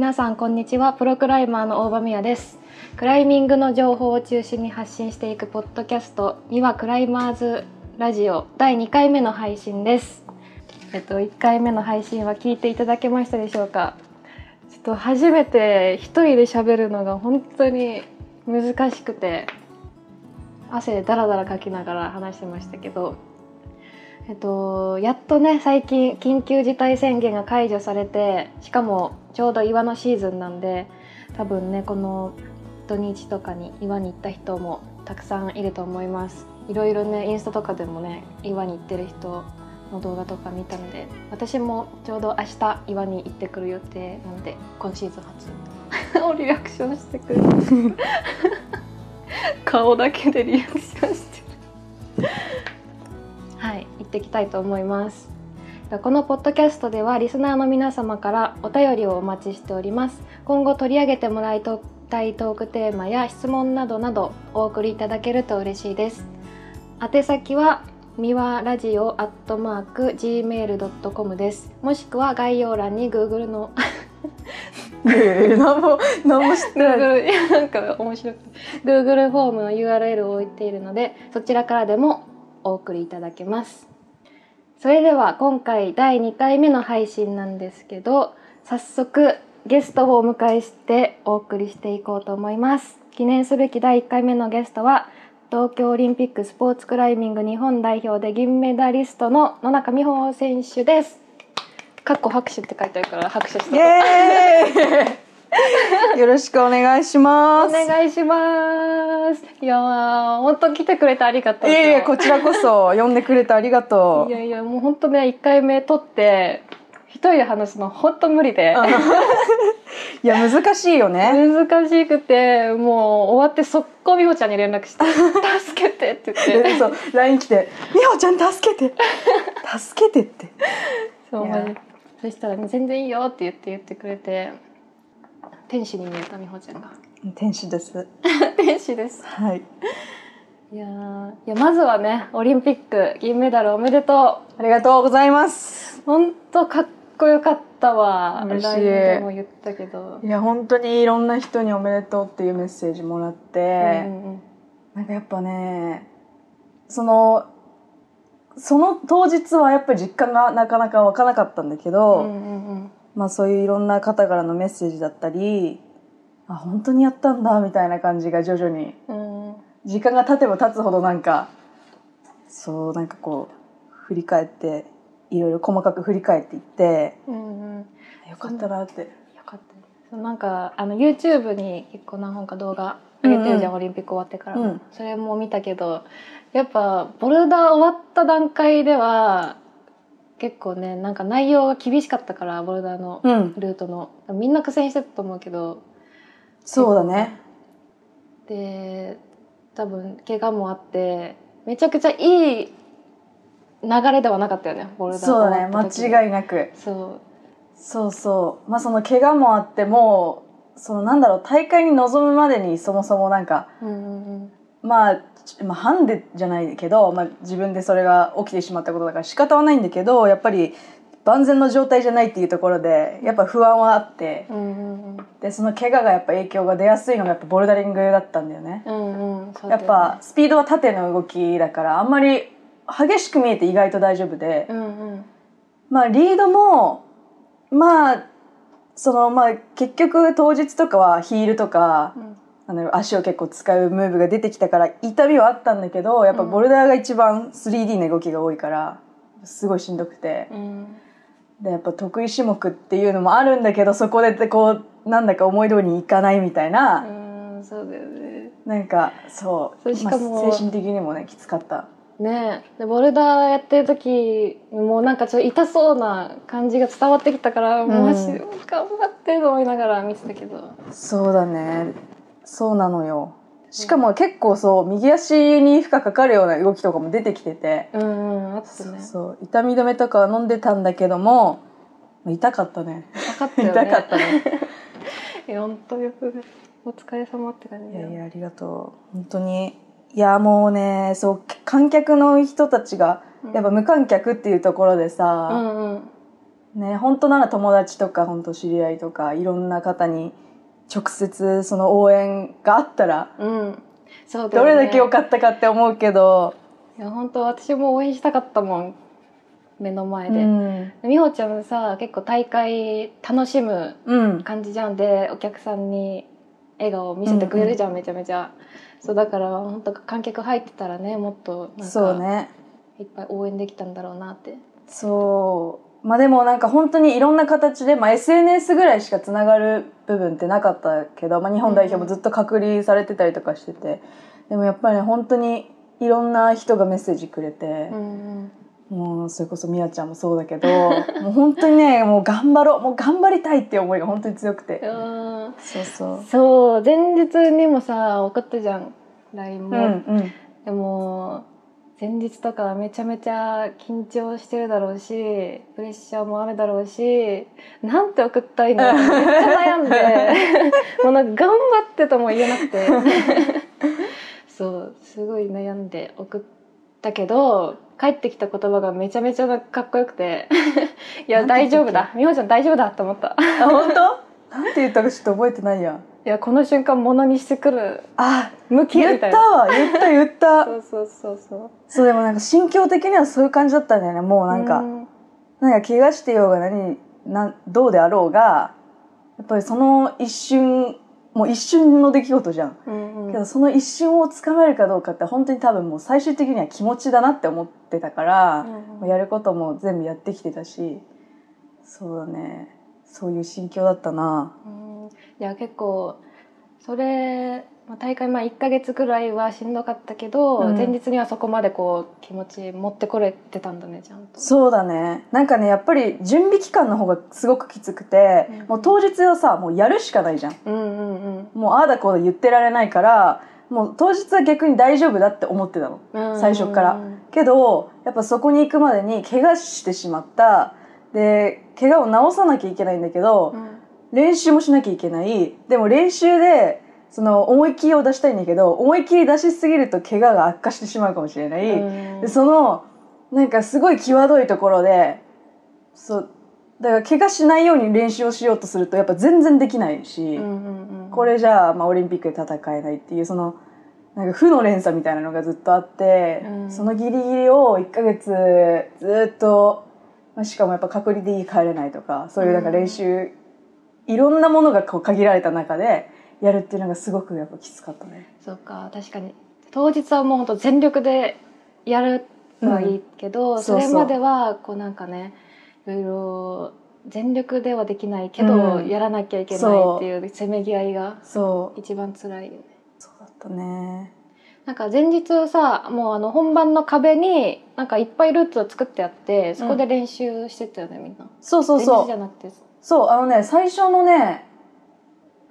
皆さんこんにちは。プロクライマーの大場美也です。クライミングの情報を中心に発信していくポッドキャスト「にはクライマーズラジオ」第2回目の配信です。えっと1回目の配信は聞いていただけましたでしょうか？ちょっと初めて一人で喋るのが本当に難しくて汗でダラダラかきながら話してましたけど。えっと、やっとね最近緊急事態宣言が解除されてしかもちょうど岩のシーズンなんで多分ねこの土日とかに岩に行った人もたくさんいると思います。いろいろねインスタとかでもね岩に行ってる人の動画とか見たので私もちょうど明日岩に行ってくる予定なので今シーズン初。リアクションしてくる 顔だけでリアクション。ってきたいと思います。このポッドキャストではリスナーの皆様からお便りをお待ちしております。今後取り上げてもらいたいトークテーマや質問などなどお送りいただけると嬉しいです。宛先はみわラジオアットマーク gmail.com です。もしくは概要欄に Google の 何も何も知ってない。Google なんか面白く Google フォームの URL を置いているのでそちらからでもお送りいただけますそれでは今回第2回目の配信なんですけど早速ゲストをお迎えしてお送りしていこうと思います。記念すべき第1回目のゲストは東京オリンピックスポーツクライミング日本代表で銀メダリストの野中美穂選手です。かっこ拍手って書いてあるから拍手して よろしくお願いします。お願いします。いや本当来てくれてありがとう。いやいやこちらこそ呼んでくれてありがとう。いやいやもう本当ね一回目撮って一人で話すの本当無理で。いや難しいよね。難しくてもう終わって速攻美穂ちゃんに連絡して「助けて」って言って。そう LINE 来て「美穂ちゃん助けて助けて」って。そうそしたら、ね「全然いいよ」って言って言ってくれて。天使に見えた美穂ちゃんが。天使です。天使です。はい。いやいやまずはねオリンピック銀メダルおめでとう。ありがとうございます。本当かっこよかったわ。嬉しい。でも言ったけど。いや本当にいろんな人におめでとうっていうメッセージもらって、うんうん、なんかやっぱねそのその当日はやっぱり実感がなかなか湧かなかったんだけど、うんうんうんまあそういういろんな方からのメッセージだったりあ本当にやったんだみたいな感じが徐々に、うん、時間が経てば経つほどなんかそうなんかこう振り返っていろいろ細かく振り返っていって、うんうん、よかったなって。よかった。なんかあの YouTube に結構何本か動画上げてるじゃん、うんうん、オリンピック終わってから、うん、それも見たけどやっぱボルダー終わった段階では結構ねなんか内容が厳しかったからボルダーのルートの、うん、みんな苦戦してたと思うけど。そうだね。で多分怪我もあってめちゃくちゃいい流れではなかったよねボルダーそうだね。間違いなく。そう。そうそう。まあその怪我もあってもそのなんだろう大会に臨むまでにそもそもなんか、うんうんうん、まあまあ、ハンデじゃないけど、まあ、自分でそれが起きてしまったことだから仕方はないんだけどやっぱり万全の状態じゃないっていうところでやっぱ不安はあって、うんうん、でその怪我がやっぱ影響が出やすいのがやっぱボルダリングだったんだよね。うんうん、やっぱスピードは縦の動きだからあんまり激しく見えて意外と大丈夫で、うんうん、まあリードもまあそのまあ結局当日とかはヒールとか、うんあの足を結構使うムーブが出てきたから痛みはあったんだけどやっぱボルダーが一番 3D の動きが多いからすごいしんどくて、うん、でやっぱ得意種目っていうのもあるんだけどそこでこうなんだか思い通りにいかないみたいな、うん、そうだよね。なんかそう。しかも、まあ、精神的にもねきつかった。ね。でボルダーやってる時もうなんかちょっと痛そうな感じが伝わってきたから、うん、もう頑張ってと思いながら見てたけど。そうだねそうなのよ。しかも結構そう右足に負荷かかるような動きとかも出てきてて、うんうん、あったね。そう痛み止めとか飲んでたんだけども痛かったね。痛かったよね。痛かったね。本当よくお疲れ様って感じいやいやありがとう。本当に。いやもうねそう観客の人たちがやっぱ無観客っていうところでさ、うんうん、ね本当なら友達とか本当知り合いとかいろんな方に直接その応援があったら、うん。そうどれだけ良かったかって思うけど、いや本当私も応援したかったもん。目の前で、うん。美穂ちゃんさ結構大会楽しむうん。感じじゃんでお客さんに笑顔を見せてくれるじゃん、めちゃめちゃ。そうだから本当観客入ってたらねもっとなんかそうね。いっぱい応援できたんだろうなって。そうまあでもなんか本当にいろんな形で、まあ、SNS ぐらいしかつながる部分ってなかったけど、まあ、日本代表もずっと隔離されてたりとかしてて、でもやっぱりね本当にいろんな人がメッセージくれてう、んもうそれこそみやちゃんもそうだけど もう本当にねもう頑張ろうもう頑張りたいっていう思いが本当に強くて、うん。そうそう。そう前日にもさ送ったじゃん LINE も、うんうん。でも前日とかはめちゃめちゃ緊張してるだろうしプレッシャーもあるだろうしなんて送ったらいいのめっちゃ悩んで もうなんか頑張ってとも言えなくて。そうすごい悩んで送ったけど帰ってきた言葉がめちゃめちゃかっこよくていや大丈夫だ。美穂ちゃん大丈夫だと思った。あ本当？なんて言ったかちょっと覚えてないやいやこの瞬間ものにしてくる。あ向き言ったたわ。言った言った。そうそうそうそう。そうでもなんか心境的にはそういう感じだったんだよね。もうなんか、うん。なんか怪我してようが何なんどうであろうがやっぱりその一瞬もう一瞬の出来事じゃん、うんうん。けどその一瞬をつかめるかどうかって本当に多分もう最終的には気持ちだなって思ってたから、うんうん。やることも全部やってきてたし。そうだね。そういう心境だったな。うんいや結構それまあ大会前1ヶ月ぐらいはしんどかったけど、うん。前日にはそこまでこう気持ち持ってこれてたんだねちゃんと。そうだね。なんかねやっぱり準備期間の方がすごくきつくて、うん。もう当日はさもうやるしかないじゃん。うんうんうん。もうああだこうだ言ってられないからもう当日は逆に大丈夫だって思ってたの。うん。最初から。けどやっぱそこに行くまでに怪我してしまった。で怪我を治さなきゃいけないんだけど、うん練習もしなきゃいけない。でも練習でその思い切りを出したいんだけど思い切り出しすぎると怪我が悪化してしまうかもしれない、うん。でそのなんかすごい際どいところでそうだから怪我しないように練習をしようとするとやっぱ全然できないし、うんうんうんこれじゃあ、まあ、オリンピックで戦えないっていうそのなんか負の連鎖みたいなのがずっとあって、うん。そのギリギリを1ヶ月ずっと、まあ、しかもやっぱ隔離で家帰れないとかそういうなんか練習、いろんなものがこう限られた中でやるっていうのがすごくやっぱきつかったね。そうか。確かに。当日はもう本当全力でやるのはいいけど、うん。それまではこうなんかねいろいろ全力ではできないけど、うん。やらなきゃいけないっていうせめぎ合いがそう。一番辛いよね。そうだったね。なんか前日さもうあの本番の壁になんかいっぱいルーツを作ってあってそこで練習してたよね、みんな。そうそうそ前日じゃう。なくてそうあのね最初のね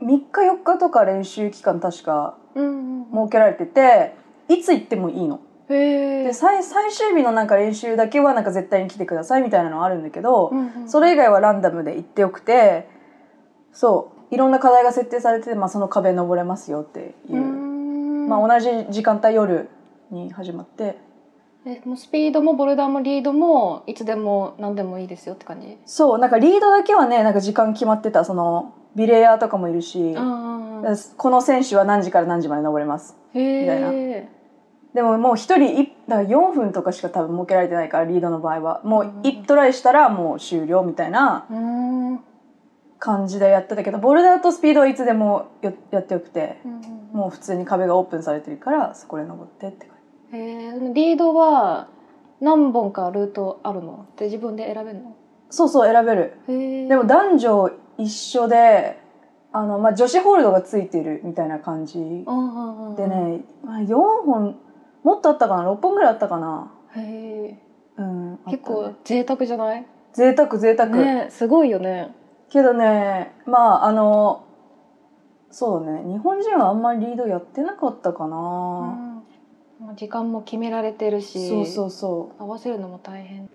3日4日とか練習期間確かうんうん設けられてていつ行ってもいいの。で最最終日のなんか練習だけはなんか絶対に来てくださいみたいなのはあるんだけど、それ以外はランダムで行ってよくてそういろんな課題が設定されてて、まあ、その壁登れますよっていう、ままあ、同じ時間帯夜に始まってえもうスピードもボルダーもリードもいつでも何でもいいですよって感じ？そうなんかリードだけはねなんか時間決まってたそのビレイヤーとかもいるし、うんこの選手は何時から何時まで登れます？へみたいな。えでももう一人いだから4分とかしか多分設けられてないからリードの場合は。もううん1トライしたらもう終了みたいなうん感じでやってたけどボルダーとスピードはいつでもよやってよくてうん。もう普通に壁がオープンされてるからそこで登ってって感じへえリードは何本かルートあるの？で自分で選べるの？そうそう選べる。でも男女一緒であの、まあ、女子ホールドがついてるみたいな感じでね、まあ、4本もっとあったかな？6本ぐらいあったかな？へえうんね。結構贅沢じゃない？贅沢贅沢、ねすごいよね。けどねまああのそうだね。日本人はあんまりリードやってなかったかな、うん時間も決められてるしそうそうそ合わせるのも大変。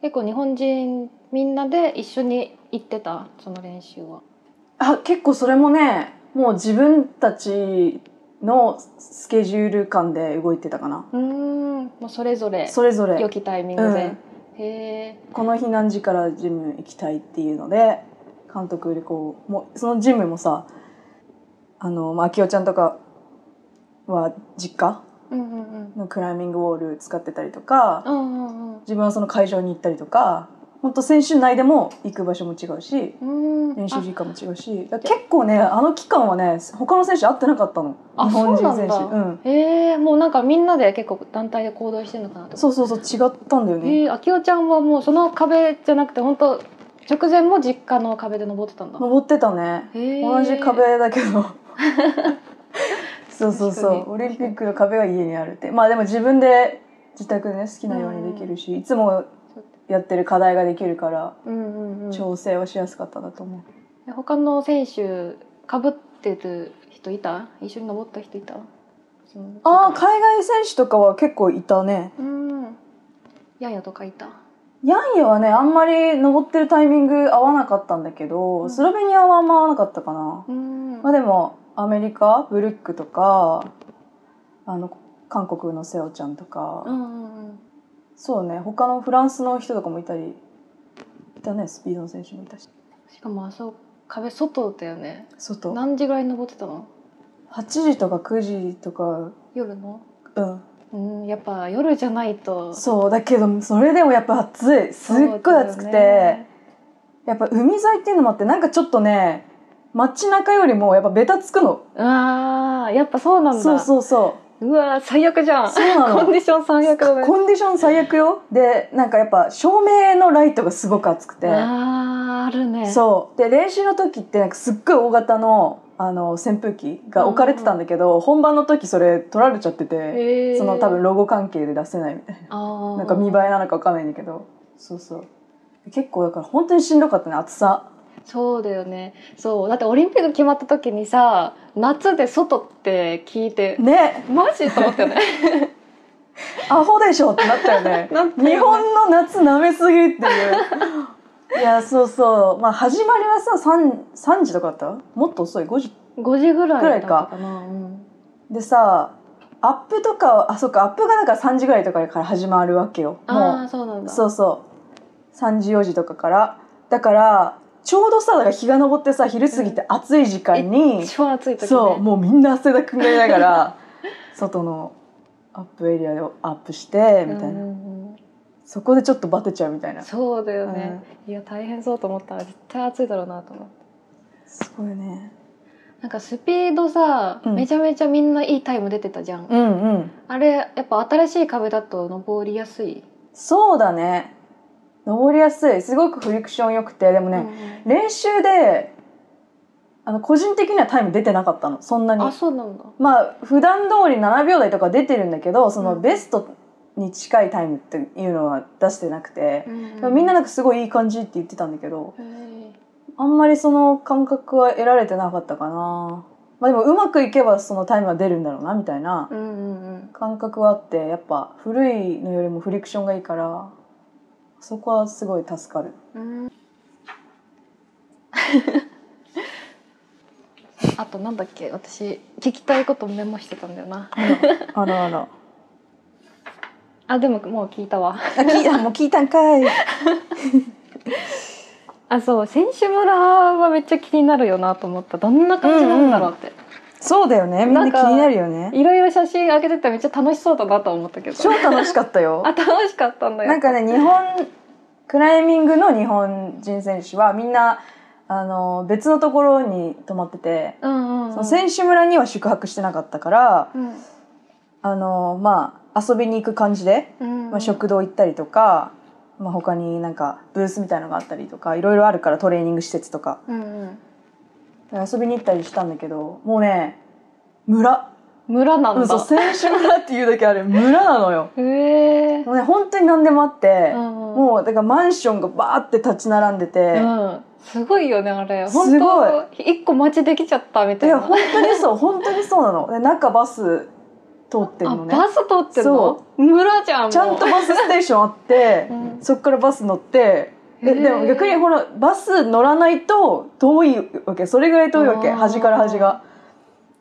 結構日本人みんなで一緒に行ってたその練習は。うあ結構それもねもう自分たちのスケジュール感で動いてたかな。うんもうそれぞれそれぞれ。良きタイミングで、へえ。この日何時からジム行きたいっていうので監督でこうもうそのジムもさあの、まあ、明夫ちゃんとかは実家うんうんうんのクライミングウォール使ってたりとかうんうん自分はその会場に行ったりとか本当選手内でも行く場所も違うしうん。練習時間も違うし結構ねあの期間はね他の選手会ってなかったの。あ日本人選手。そうなんへえもうなんかみんなで結構団体で行動してるのかなとそうそうそう違ったんだよね。へえあきおちゃんはもうその壁じゃなくて本当直前も実家の壁で登ってたんだ。登ってたね。同じ壁だけどそうそうそう。オリンピックの壁が家にあるって。まあでも自分で自宅でね好きなようにできるし、いつもやってる課題ができるからうんうんうん。調整はしやすかったんだと思う、で他の選手かぶってる人いた？一緒に登った人いた？ああ海外選手とかは結構いたね。うん。ヤンヤとかいた？ヤンヤはねあんまり登ってるタイミング合わなかったんだけど、うん。スロベニアはあんま合わなかったかな、うん。まあでもアメリカブルックとかあの韓国のセオちゃんとか、うんうんうん。そうね他のフランスの人とかもいたり。いたねスピードの選手もいたし。しかもあそう壁外だよね。外。何時ぐらいに登ってたの？8時とか9時とか。夜の？うん。うんやっぱ夜じゃないと。そうだけどそれでもやっぱ暑い。すっごい暑くて、ね。やっぱ海沿いっていうのもあってなんかちょっとね街中よりもやっぱベタつくの。あーやっぱそうなんだ。そうそうそう。うわー最悪じゃん。そうなの。コンディション最悪だね。コンディション最悪よ。でなんかやっぱ照明のライトがすごく熱くて。あーあるね。そう。で練習の時ってなんかすっごい大型のあの扇風機が置かれてたんだけど、本番の時それ取られちゃってて、その多分ロゴ関係で出せないみたいな。なんか見栄えなのかわかんないんだけど。そうそう。結構だから本当にしんどかったね暑さそうだよね。そう。だってオリンピック決まった時にさ夏で外って聞いてね。マジと思ったよね。アホでしょって なったよね。日本の夏舐めすぎっていう。いやそうそう。まあ始まりはさ 3, 3時とかだった？もっと遅い？5時？5時ぐらいぐらいか。うん。でさアップとかあそっかアップがだから3時ぐらいとかから始まるわけよ。あもあそうなんだ。うそうそう。3時4時とかから。だからちょうどさだから日が昇ってさ昼過ぎて暑い時間に、一番暑い時ね。そうもうみんな汗だくになりながら 外のアップエリアをアップしてみたいな、うんうんうん。そこでちょっとバテちゃうみたいな。すそうだよね、いや大変そうと思ったら絶対暑いだろうなと思ってごいね。なんかスピードさ、うん。めちゃめちゃみんないいタイム出てたじゃん、うんうん。あれやっぱ新しい壁だと登りやすい、そうだね登りやすい。すごくフリクション良くて。でもね、練習であの個人的にはタイム出てなかったの。そんなに。うんあそうなんだ。まあ普段通り7秒台とか出てるんだけどそのうんベストに近いタイムっていうのは出してなくて、うんみんななんかすごいいい感じって言ってたんだけどへーあんまりその感覚は得られてなかったかな。まあでもうまくいけばそのタイムは出るんだろうなみたいなうんうんうん。感覚はあってやっぱ古いのよりもフリクションがいいからそこはすごい助かる。うん。あとなんだっけ？私聞きたいことメモしてたんだよな。あらあらあ でももう聞いたわ。あ聞いあ もう聞いたんかい。あそう。選手村はめっちゃ気になるよなと思った。どんな感じなんだろうって、そうだよね。みんな気になるよね。いろいろ写真上げててめっちゃ楽しそうだなと思ったけど。超楽しかったよ。あ楽しかったんだよなんかね日本クライミングの日本人選手はみんなあの別のところに泊まってて、うんうん、うん、その選手村には宿泊してなかったからうん。あのまあ遊びに行く感じで、うん。まあ、食堂行ったりとか、まあ、他になんかブースみたいのがあったりとかいろいろあるからトレーニング施設とか。うんうん遊びに行ったりしたんだけどもうね村。村なんだ、うんそう選手村っていうだけある村なのよ。へえもうね本当に何でもあって、うんうん。もうだからマンションがバーって立ち並んでて、うん、すごいよねあれ。すごい。本当一個街できちゃったみたいな。いや本当にそう本当にそうなの。で中バス通ってるあのね。バス通ってるの？そ村じゃんちゃんとバスステーションあって、うん。そっからバス乗ってえでも逆にほらバス乗らないと遠いわけ。それぐらい遠いわけ。端から端が。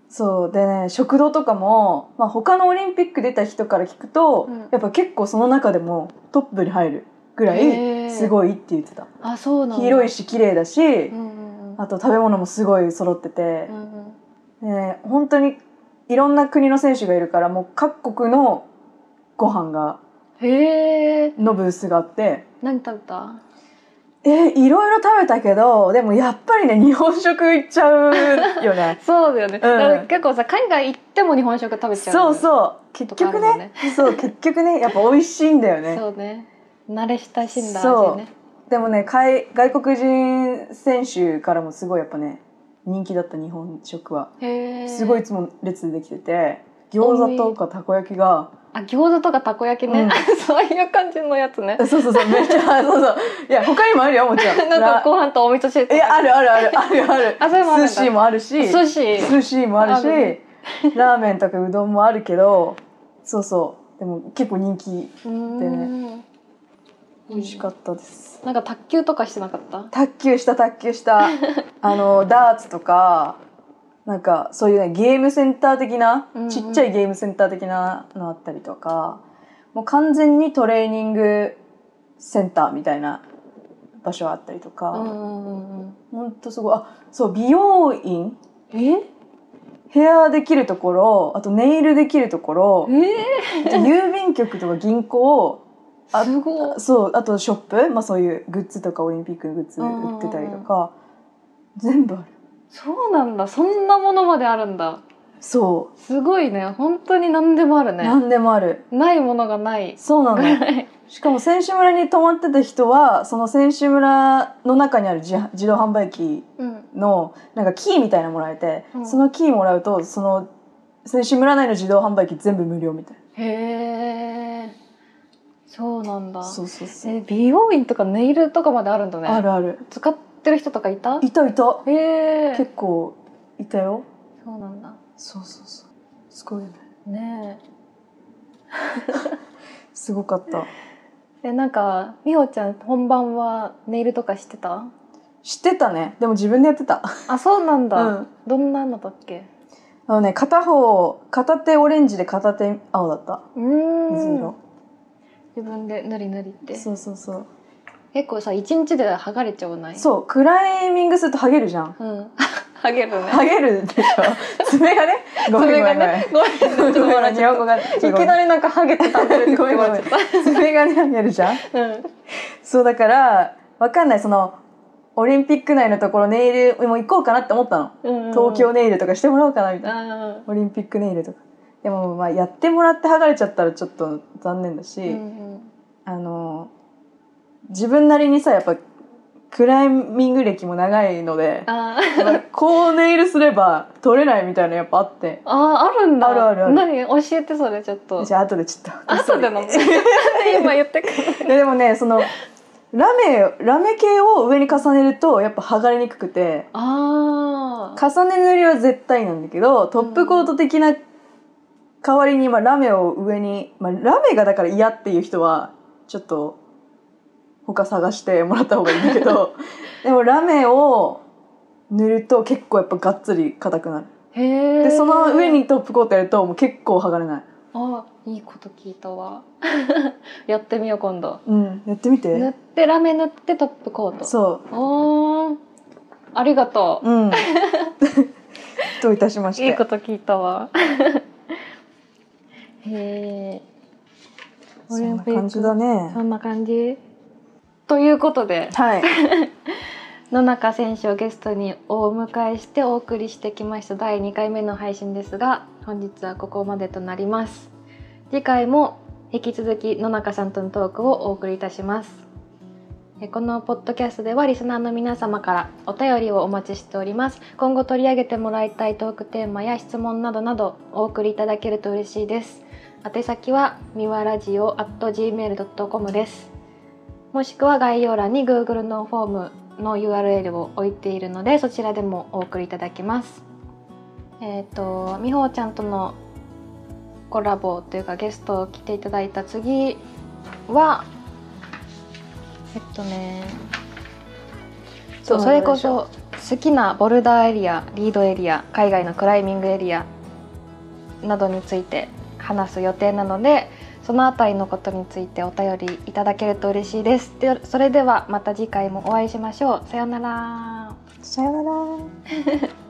そう。でね食堂とかも、まあ、他のオリンピック出た人から聞くと、うん。やっぱ結構その中でもトップに入るぐらいすごいって言ってた。あそうな広いし綺麗だし、うんうんうん。あと食べ物もすごい揃ってて。う、んうん。ね、本当にいろんな国の選手がいるからもう各国のご飯がへえのブースがあって。何食べた？えいろいろ食べたけどでもやっぱりね日本食いっちゃうよね。そうだよね、ん。だから結構さ海外行っても日本食食べちゃう。そうそう。結局ねそう結局ねやっぱ美味しいんだよね。そうね。慣れ親しんだそう。味ねでもね海外国人選手からもすごいやっぱね人気だった日本食は。すごいいつも列できてて餃子とかたこ焼きが。あ餃子とかたこ焼きね、うん。そういう感じのやつね。そうそうそう。めっちゃ そうそう。いや他にもあるよもちろん。なんかご飯とお味噌汁いやあるあるある。あるある。あそれも寿司もあるし。寿司。寿司もあるし。ラーメン。とかうどんもあるけど。そうそう。でも結構人気うーん。美味しかったです。なんか卓球とかしてなかった？卓球した卓球した。あのダーツとかなんかそういうねゲームセンター的な、うんうん。ちっちゃいゲームセンター的なのあったりとかもう完全にトレーニングセンターみたいな場所あったりとか、うんうんほんとすごいあそう美容院？え？ヘアできるところあとネイルできるところえあと郵便局とか銀行あー、すごい。そうあとショップ、まあ、そういうグッズとかオリンピックのグッズ売ってたりとか全部あるそうなんだ。そんなものまであるんだ。そすごいね。本当に何でもあるう、ね。何でもある。ないものがない。そうなの しかも選手村に泊まってた人はその選手村の中にある自自動販売機うん。のなんかキーみたいなのもらえて、うん。そのキーもらうとその選手村内の自動販売機全部無料みたいへえそうなんだ。なそうそうそう、え美容院とかネイルとかまであるんだね。あるある。使ってる人とかいた？いたいた。へえ。結構いたよ。そうなんだ。そうそうそう。すごいよねね すごかった。ええなんか美穂ちゃん本番はネイルとかしてた？知ってたね。でも自分でやってた。あそうなんだ、うん。どんなのだっけ？あのね片方片手オレンジで片手青だった。うーん。水色。自分で塗り塗りって。そうそうそう結構さ一日で剥がれちゃわない？そうクライミングするとハゲるじゃん。うん。剥げるね。ハゲるでしょ。爪がねごめんごめんごめん。ねごめんね日本語がたい。きなりなんか剥げて食べるってごめんごめん。爪がねハゲるじゃん。たうん。そうだからわかんない。そのオリンピック内のところネイルも行こうかなって思ったの、うんうん東京ネイルとかしてもらおうかなみたいな、あオリンピックネイルとか。でもまあやってもらって剥がれちゃったらちょっと残念だし、ーうんうん自分なりにさやっぱクライミング歴も長いのであやっぱこうネイルすれば取れないみたいなのやっぱあって。ああるんだ。あるあるある。何？教えてそれちょっと。じゃあ後でちょっと。後での 今言ってくる。いやでもねそのラメラメ系を上に重ねるとやっぱ剥がれにくくてああ重ね塗りは絶対なんだけどトップコート的な代わりにまあラメを上に、まあ、ラメがだから嫌っていう人はちょっと他探してもらった方がいいんだけど でもラメを塗ると結構やっぱがっつり硬くなる。でその上にトップコートやるともう結構剥がれない。あいいこと聞いたわ。やってみよう今度。うんやってみて。塗ってラメ塗ってトップコート。そおー。ありがとう。うん。どういたしまうして。いいこと聞いたわ。へえそんな感じだね。そんな感じということで。はい。野中選手をゲストにお迎えしてお送りしてきました第2回目の配信ですが本日はここまでとなります。次回も引き続き野中さんとのトークをお送りいたします。えこのポッドキャストではリスナーの皆様からお便りをお待ちしております。今後取り上げてもらいたいトークテーマや質問などなどお送りいただけると嬉しいです。宛先はみわラジオ at gmail.com ですもしくは概要欄に Google のフォームの URL を置いているのでそちらでもお送りいただけます。えっ、とみほちゃんとのコラボというかゲストを来ていただいた次はえっとねそうそれこそ好きなボルダーエリアリードエリア海外のクライミングエリアなどについて話す予定なのでそのあたりのことについてお便りいただけると嬉しいです。でそれではまた次回もお会いしましょう。さようなら。さようなら。